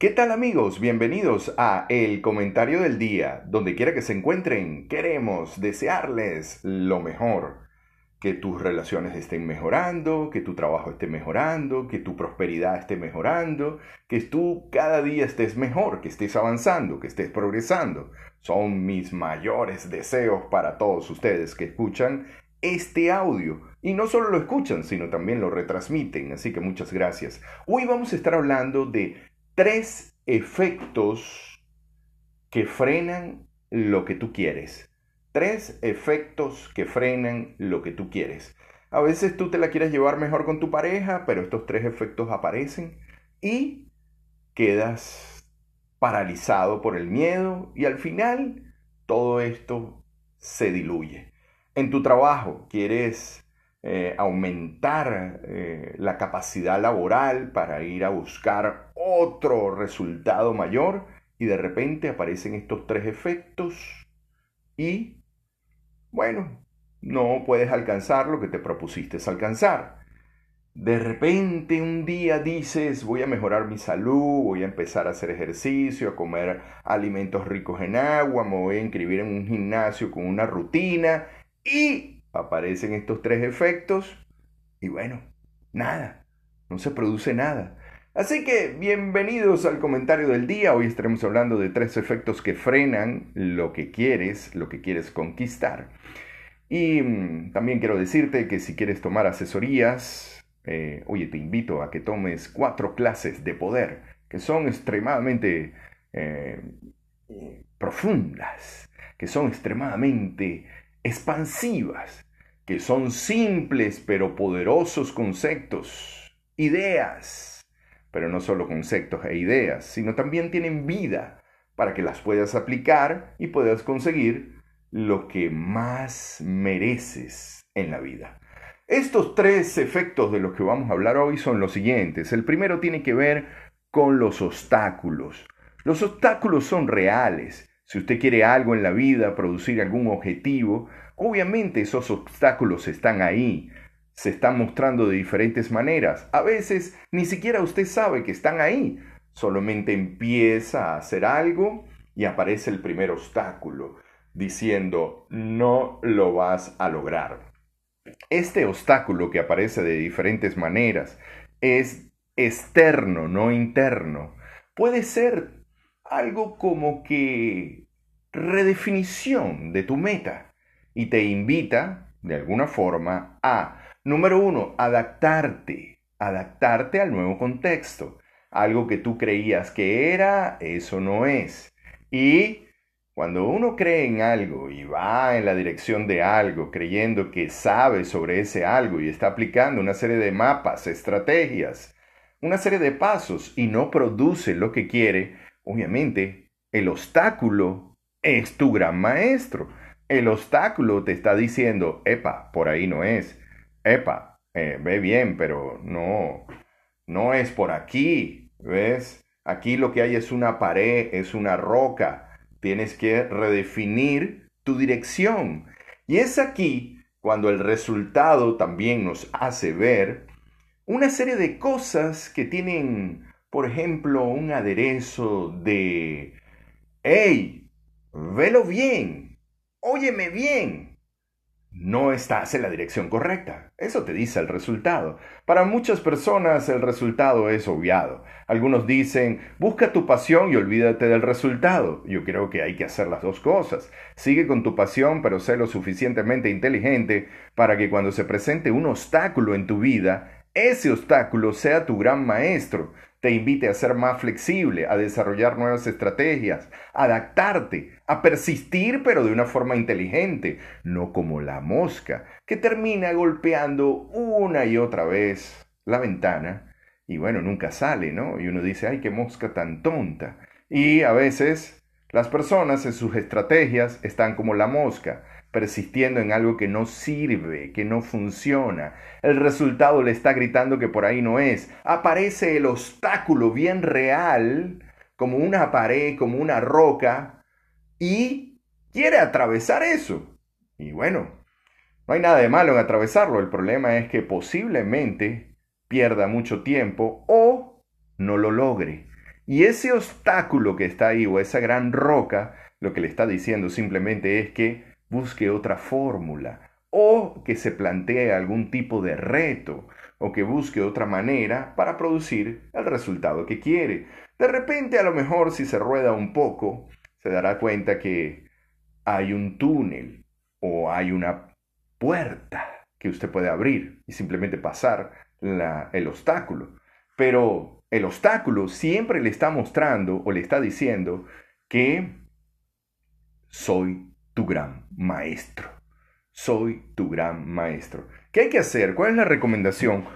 ¿Qué tal amigos? Bienvenidos a El Comentario del Día. Donde quiera que se encuentren, queremos desearles lo mejor. Que tus relaciones estén mejorando, que tu trabajo esté mejorando, que tu prosperidad esté mejorando, que tú cada día estés mejor, que estés avanzando, que estés progresando. Son mis mayores deseos para todos ustedes que escuchan este audio. Y no solo lo escuchan, sino también lo retransmiten. Así que muchas gracias. Hoy vamos a estar hablando de tres efectos que frenan lo que tú quieres. Tres efectos que frenan lo que tú quieres. A veces tú te la quieres llevar mejor con tu pareja, pero estos tres efectos aparecen y quedas paralizado por el miedo y al final todo esto se diluye. En tu trabajo quieres eh, aumentar eh, la capacidad laboral para ir a buscar otro resultado mayor y de repente aparecen estos tres efectos y bueno, no puedes alcanzar lo que te propusiste alcanzar. De repente un día dices voy a mejorar mi salud, voy a empezar a hacer ejercicio, a comer alimentos ricos en agua, me voy a inscribir en un gimnasio con una rutina y aparecen estos tres efectos y bueno, nada, no se produce nada. Así que bienvenidos al comentario del día. Hoy estaremos hablando de tres efectos que frenan lo que quieres, lo que quieres conquistar. Y mm, también quiero decirte que si quieres tomar asesorías, eh, oye, te invito a que tomes cuatro clases de poder que son extremadamente eh, profundas, que son extremadamente expansivas, que son simples pero poderosos conceptos, ideas, pero no solo conceptos e ideas, sino también tienen vida para que las puedas aplicar y puedas conseguir lo que más mereces en la vida. Estos tres efectos de los que vamos a hablar hoy son los siguientes. El primero tiene que ver con los obstáculos. Los obstáculos son reales si usted quiere algo en la vida, producir algún objetivo, obviamente esos obstáculos están ahí, se están mostrando de diferentes maneras. A veces ni siquiera usted sabe que están ahí, solamente empieza a hacer algo y aparece el primer obstáculo, diciendo, no lo vas a lograr. Este obstáculo que aparece de diferentes maneras es externo, no interno. Puede ser algo como que redefinición de tu meta y te invita, de alguna forma, a, número uno, adaptarte, adaptarte al nuevo contexto. Algo que tú creías que era, eso no es. Y cuando uno cree en algo y va en la dirección de algo, creyendo que sabe sobre ese algo y está aplicando una serie de mapas, estrategias, una serie de pasos y no produce lo que quiere, Obviamente, el obstáculo es tu gran maestro. El obstáculo te está diciendo, epa, por ahí no es. Epa, eh, ve bien, pero no, no es por aquí. ¿Ves? Aquí lo que hay es una pared, es una roca. Tienes que redefinir tu dirección. Y es aquí cuando el resultado también nos hace ver una serie de cosas que tienen por ejemplo, un aderezo de, ¡Ey! Velo bien, óyeme bien. No estás en la dirección correcta. Eso te dice el resultado. Para muchas personas el resultado es obviado. Algunos dicen, busca tu pasión y olvídate del resultado. Yo creo que hay que hacer las dos cosas. Sigue con tu pasión, pero sé lo suficientemente inteligente para que cuando se presente un obstáculo en tu vida, ese obstáculo sea tu gran maestro te invite a ser más flexible, a desarrollar nuevas estrategias, a adaptarte, a persistir pero de una forma inteligente, no como la mosca que termina golpeando una y otra vez la ventana y bueno, nunca sale, ¿no? Y uno dice, ay, qué mosca tan tonta. Y a veces las personas en sus estrategias están como la mosca, persistiendo en algo que no sirve, que no funciona. El resultado le está gritando que por ahí no es. Aparece el obstáculo bien real, como una pared, como una roca, y quiere atravesar eso. Y bueno, no hay nada de malo en atravesarlo. El problema es que posiblemente pierda mucho tiempo o no lo logre. Y ese obstáculo que está ahí o esa gran roca, lo que le está diciendo simplemente es que busque otra fórmula o que se plantee algún tipo de reto o que busque otra manera para producir el resultado que quiere. De repente, a lo mejor si se rueda un poco, se dará cuenta que hay un túnel o hay una puerta que usted puede abrir y simplemente pasar el obstáculo. Pero el obstáculo siempre le está mostrando o le está diciendo que soy tu gran maestro. Soy tu gran maestro. ¿Qué hay que hacer? ¿Cuál es la recomendación?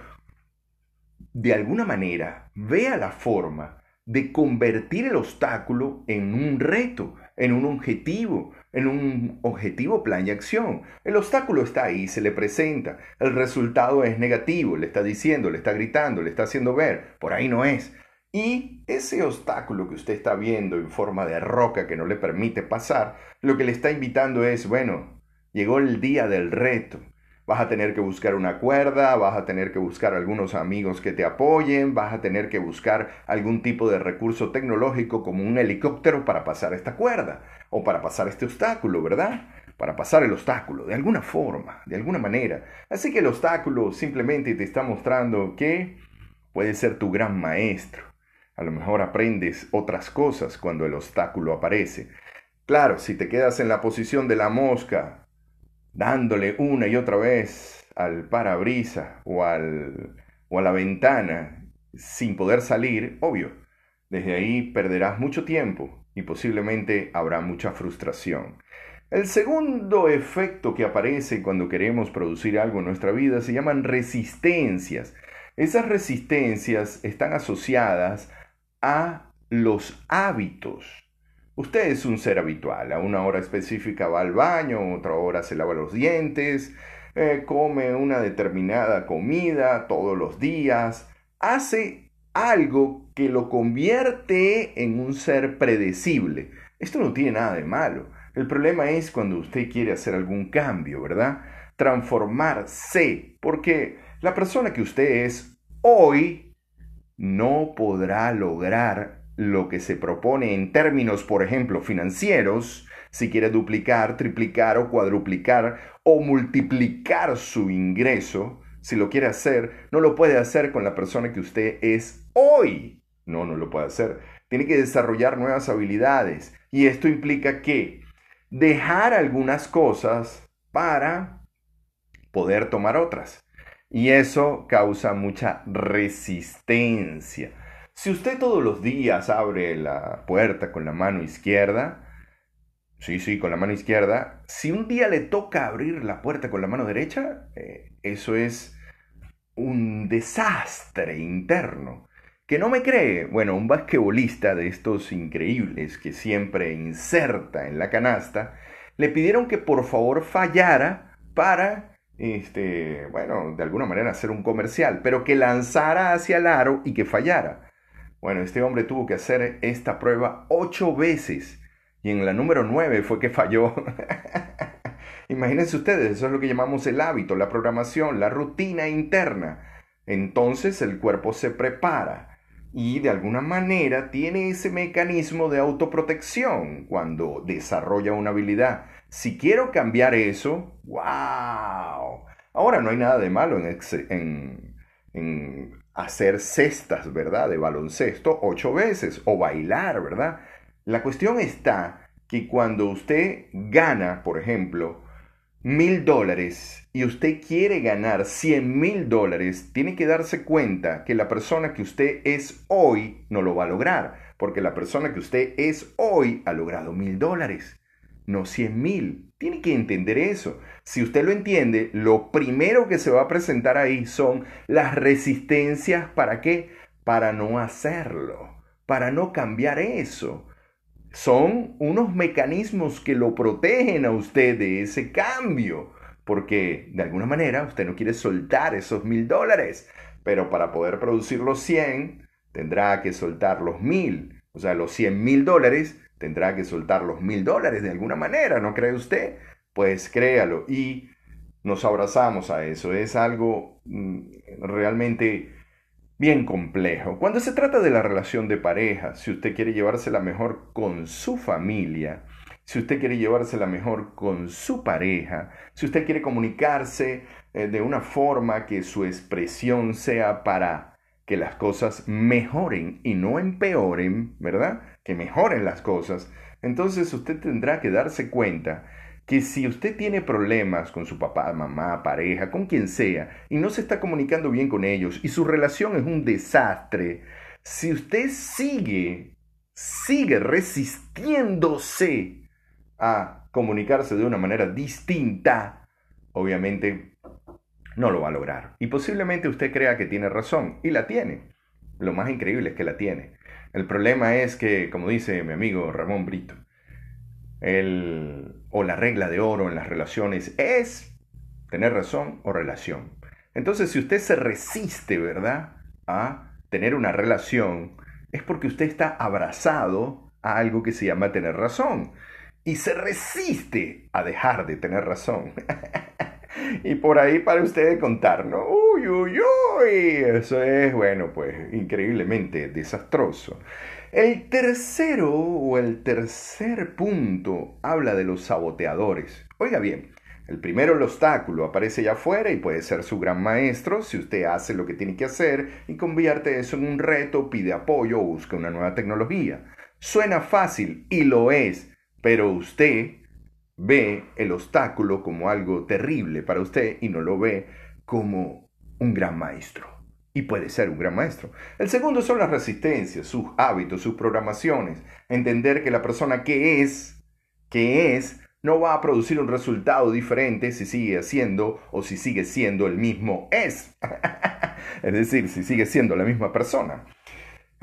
De alguna manera, vea la forma de convertir el obstáculo en un reto, en un objetivo, en un objetivo plan y acción. El obstáculo está ahí, se le presenta, el resultado es negativo, le está diciendo, le está gritando, le está haciendo ver, por ahí no es. Y ese obstáculo que usted está viendo en forma de roca que no le permite pasar, lo que le está invitando es, bueno, llegó el día del reto, Vas a tener que buscar una cuerda, vas a tener que buscar algunos amigos que te apoyen, vas a tener que buscar algún tipo de recurso tecnológico como un helicóptero para pasar esta cuerda o para pasar este obstáculo, ¿verdad? Para pasar el obstáculo, de alguna forma, de alguna manera. Así que el obstáculo simplemente te está mostrando que puede ser tu gran maestro. A lo mejor aprendes otras cosas cuando el obstáculo aparece. Claro, si te quedas en la posición de la mosca, dándole una y otra vez al parabrisa o, al, o a la ventana sin poder salir, obvio, desde ahí perderás mucho tiempo y posiblemente habrá mucha frustración. El segundo efecto que aparece cuando queremos producir algo en nuestra vida se llaman resistencias. Esas resistencias están asociadas a los hábitos. Usted es un ser habitual, a una hora específica va al baño, otra hora se lava los dientes, eh, come una determinada comida todos los días, hace algo que lo convierte en un ser predecible. Esto no tiene nada de malo. El problema es cuando usted quiere hacer algún cambio, ¿verdad? Transformarse, porque la persona que usted es hoy no podrá lograr lo que se propone en términos, por ejemplo, financieros, si quiere duplicar, triplicar o cuadruplicar o multiplicar su ingreso, si lo quiere hacer, no lo puede hacer con la persona que usted es hoy. No, no lo puede hacer. Tiene que desarrollar nuevas habilidades. Y esto implica que dejar algunas cosas para poder tomar otras. Y eso causa mucha resistencia. Si usted todos los días abre la puerta con la mano izquierda, sí, sí, con la mano izquierda, si un día le toca abrir la puerta con la mano derecha, eh, eso es un desastre interno. ¿Que no me cree? Bueno, un basquetbolista de estos increíbles que siempre inserta en la canasta, le pidieron que por favor fallara para, este, bueno, de alguna manera hacer un comercial, pero que lanzara hacia el aro y que fallara. Bueno, este hombre tuvo que hacer esta prueba ocho veces y en la número nueve fue que falló. Imagínense ustedes, eso es lo que llamamos el hábito, la programación, la rutina interna. Entonces el cuerpo se prepara y de alguna manera tiene ese mecanismo de autoprotección cuando desarrolla una habilidad. Si quiero cambiar eso, wow. Ahora no hay nada de malo en, en, en hacer cestas, ¿verdad? De baloncesto ocho veces o bailar, ¿verdad? La cuestión está que cuando usted gana, por ejemplo, mil dólares y usted quiere ganar cien mil dólares, tiene que darse cuenta que la persona que usted es hoy no lo va a lograr, porque la persona que usted es hoy ha logrado mil dólares, no cien mil. Tiene que entender eso. Si usted lo entiende, lo primero que se va a presentar ahí son las resistencias para qué? Para no hacerlo, para no cambiar eso. Son unos mecanismos que lo protegen a usted de ese cambio, porque de alguna manera usted no quiere soltar esos mil dólares, pero para poder producir los 100 tendrá que soltar los mil, o sea, los 100 mil dólares tendrá que soltar los mil dólares de alguna manera, ¿no cree usted? Pues créalo y nos abrazamos a eso. Es algo mm, realmente bien complejo. Cuando se trata de la relación de pareja, si usted quiere llevársela mejor con su familia, si usted quiere llevársela mejor con su pareja, si usted quiere comunicarse eh, de una forma que su expresión sea para que las cosas mejoren y no empeoren, ¿verdad? Que mejoren las cosas. Entonces usted tendrá que darse cuenta que si usted tiene problemas con su papá, mamá, pareja, con quien sea, y no se está comunicando bien con ellos, y su relación es un desastre, si usted sigue, sigue resistiéndose a comunicarse de una manera distinta, obviamente no lo va a lograr. Y posiblemente usted crea que tiene razón, y la tiene. Lo más increíble es que la tiene. El problema es que, como dice mi amigo Ramón Brito, el, o la regla de oro en las relaciones es tener razón o relación. Entonces, si usted se resiste, ¿verdad?, a tener una relación, es porque usted está abrazado a algo que se llama tener razón. Y se resiste a dejar de tener razón. y por ahí para usted contar, ¿no? Uy, uy, uy. Eso es, bueno, pues increíblemente desastroso. El tercero o el tercer punto habla de los saboteadores. Oiga bien, el primero, el obstáculo, aparece ya afuera y puede ser su gran maestro si usted hace lo que tiene que hacer y convierte eso en un reto, pide apoyo o busca una nueva tecnología. Suena fácil y lo es, pero usted ve el obstáculo como algo terrible para usted y no lo ve como un gran maestro y puede ser un gran maestro. El segundo son las resistencias, sus hábitos, sus programaciones. Entender que la persona que es, que es, no va a producir un resultado diferente si sigue haciendo o si sigue siendo el mismo es. es decir, si sigue siendo la misma persona.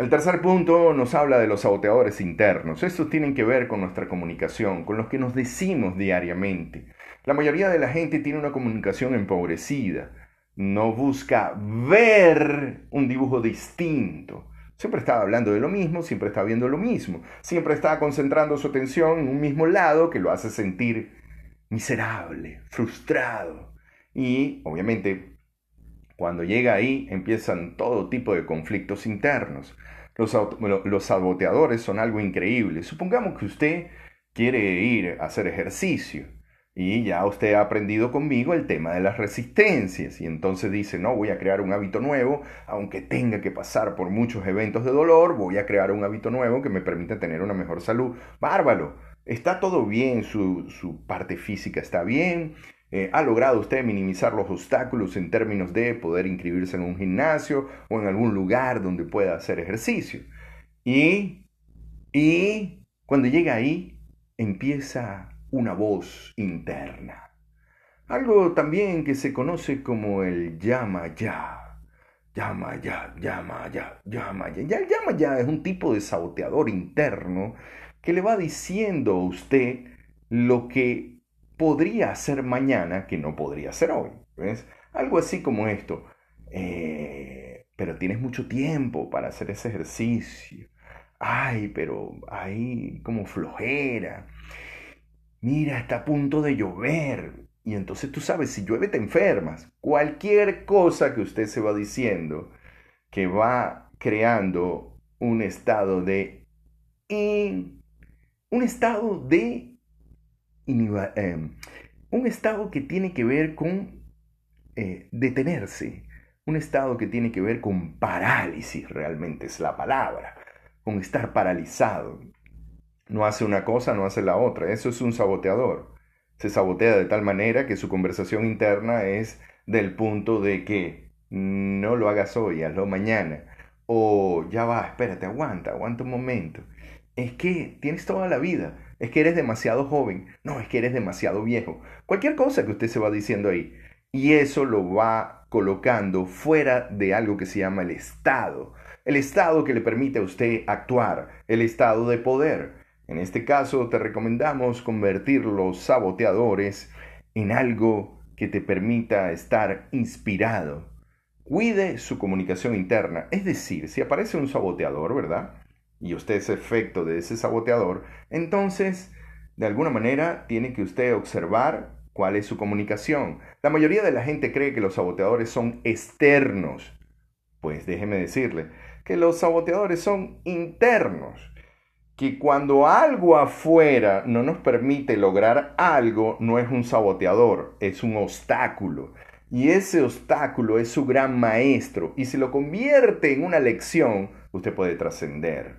El tercer punto nos habla de los saboteadores internos. Estos tienen que ver con nuestra comunicación, con lo que nos decimos diariamente. La mayoría de la gente tiene una comunicación empobrecida no busca ver un dibujo distinto. Siempre está hablando de lo mismo, siempre está viendo lo mismo, siempre está concentrando su atención en un mismo lado que lo hace sentir miserable, frustrado. Y obviamente, cuando llega ahí, empiezan todo tipo de conflictos internos. Los, los saboteadores son algo increíble. Supongamos que usted quiere ir a hacer ejercicio y ya usted ha aprendido conmigo el tema de las resistencias y entonces dice, no, voy a crear un hábito nuevo, aunque tenga que pasar por muchos eventos de dolor, voy a crear un hábito nuevo que me permita tener una mejor salud. Bárbaro, está todo bien, su, parte física está bien, eh, ha logrado usted minimizar los obstáculos en términos de poder inscribirse en un gimnasio o en algún lugar donde pueda hacer ejercicio. Y, y cuando llega ahí, empieza una voz interna. Algo también que se conoce como el llama ya. Llama ya, llama ya, llama ya. Ya el llama ya es un tipo de saboteador interno que le va diciendo a usted lo que podría hacer mañana que no podría hacer hoy. ¿ves? Algo así como esto. Eh, pero tienes mucho tiempo para hacer ese ejercicio. Ay, pero ahí como flojera mira, está a punto de llover. Y entonces tú sabes, si llueve te enfermas. Cualquier cosa que usted se va diciendo que va creando un estado de... un estado de... Em, un estado que tiene que ver con eh, detenerse. Un estado que tiene que ver con parálisis, realmente es la palabra. Con estar paralizado no hace una cosa, no hace la otra. Eso es un saboteador. Se sabotea de tal manera que su conversación interna es del punto de que no lo hagas hoy, hazlo mañana. O ya va, espérate, aguanta, aguanta un momento. Es que tienes toda la vida. Es que eres demasiado joven. No, es que eres demasiado viejo. Cualquier cosa que usted se va diciendo ahí. Y eso lo va colocando fuera de algo que se llama el Estado. El Estado que le permite a usted actuar. El Estado de poder. En este caso te recomendamos convertir los saboteadores en algo que te permita estar inspirado. Cuide su comunicación interna, es decir, si aparece un saboteador, ¿verdad? Y usted es efecto de ese saboteador, entonces, de alguna manera, tiene que usted observar cuál es su comunicación. La mayoría de la gente cree que los saboteadores son externos. Pues déjeme decirle que los saboteadores son internos, que cuando algo afuera no nos permite lograr algo, no es un saboteador, es un obstáculo. Y ese obstáculo es su gran maestro. Y si lo convierte en una lección, usted puede trascender.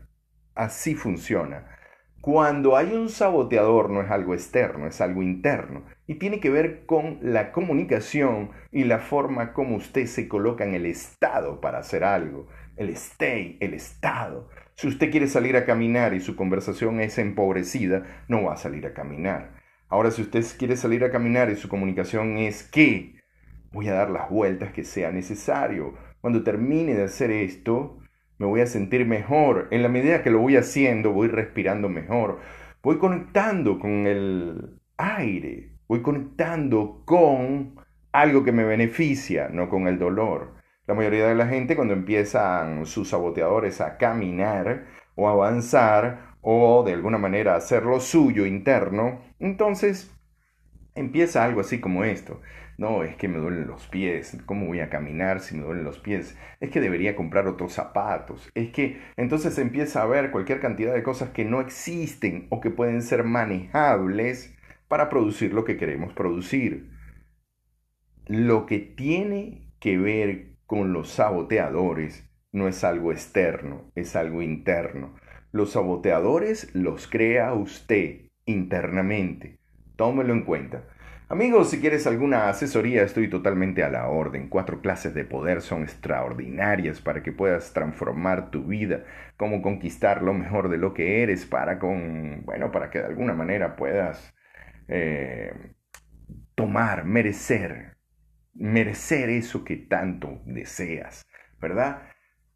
Así funciona. Cuando hay un saboteador no es algo externo, es algo interno. Y tiene que ver con la comunicación y la forma como usted se coloca en el estado para hacer algo. El stay, el estado. Si usted quiere salir a caminar y su conversación es empobrecida, no va a salir a caminar. Ahora, si usted quiere salir a caminar y su comunicación es que voy a dar las vueltas que sea necesario. Cuando termine de hacer esto, me voy a sentir mejor. En la medida que lo voy haciendo, voy respirando mejor. Voy conectando con el aire. Voy conectando con algo que me beneficia, no con el dolor. La mayoría de la gente cuando empiezan sus saboteadores a caminar o avanzar o de alguna manera hacer lo suyo interno, entonces empieza algo así como esto. No, es que me duelen los pies. ¿Cómo voy a caminar si me duelen los pies? Es que debería comprar otros zapatos. Es que entonces empieza a ver cualquier cantidad de cosas que no existen o que pueden ser manejables para producir lo que queremos producir. Lo que tiene que ver con los saboteadores no es algo externo, es algo interno. Los saboteadores los crea usted internamente. Tómelo en cuenta. Amigos, si quieres alguna asesoría, estoy totalmente a la orden. Cuatro clases de poder son extraordinarias para que puedas transformar tu vida, cómo conquistar lo mejor de lo que eres para con, bueno, para que de alguna manera puedas eh, tomar, merecer merecer eso que tanto deseas, ¿verdad?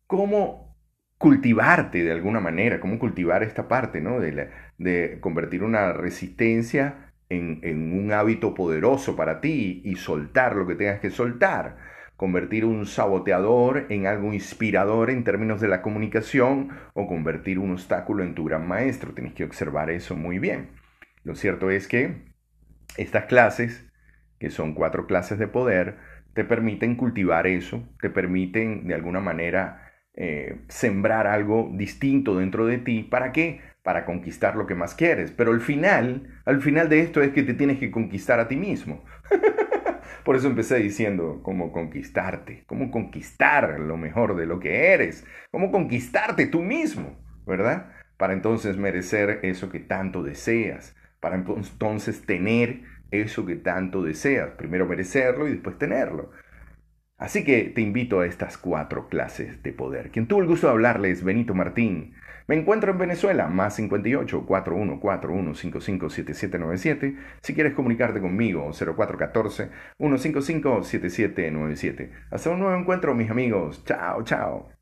¿Cómo cultivarte de alguna manera? ¿Cómo cultivar esta parte, ¿no? De, de convertir una resistencia en, un hábito poderoso para ti y soltar lo que tengas que soltar. Convertir un saboteador en algo inspirador en términos de la comunicación o convertir un obstáculo en tu gran maestro. Tienes que observar eso muy bien. Lo cierto es que estas clases que son cuatro clases de poder, te permiten cultivar eso, te permiten de alguna manera eh, sembrar algo distinto dentro de ti. ¿Para qué? Para conquistar lo que más quieres. Pero al final, al final de esto es que te tienes que conquistar a ti mismo. Por eso empecé diciendo cómo conquistarte, cómo conquistar lo mejor de lo que eres, cómo conquistarte tú mismo, ¿verdad? Para entonces merecer eso que tanto deseas, para entonces tener eso que tanto deseas. Primero merecerlo y después tenerlo. Así que te invito a estas cuatro clases de poder. Quien tuvo el gusto de hablarles, Benito Martín. Me encuentro en Venezuela, más 58 4141 557797. Si quieres comunicarte conmigo, 0414 155 7797. Hasta un nuevo encuentro, mis amigos. Chao, chao.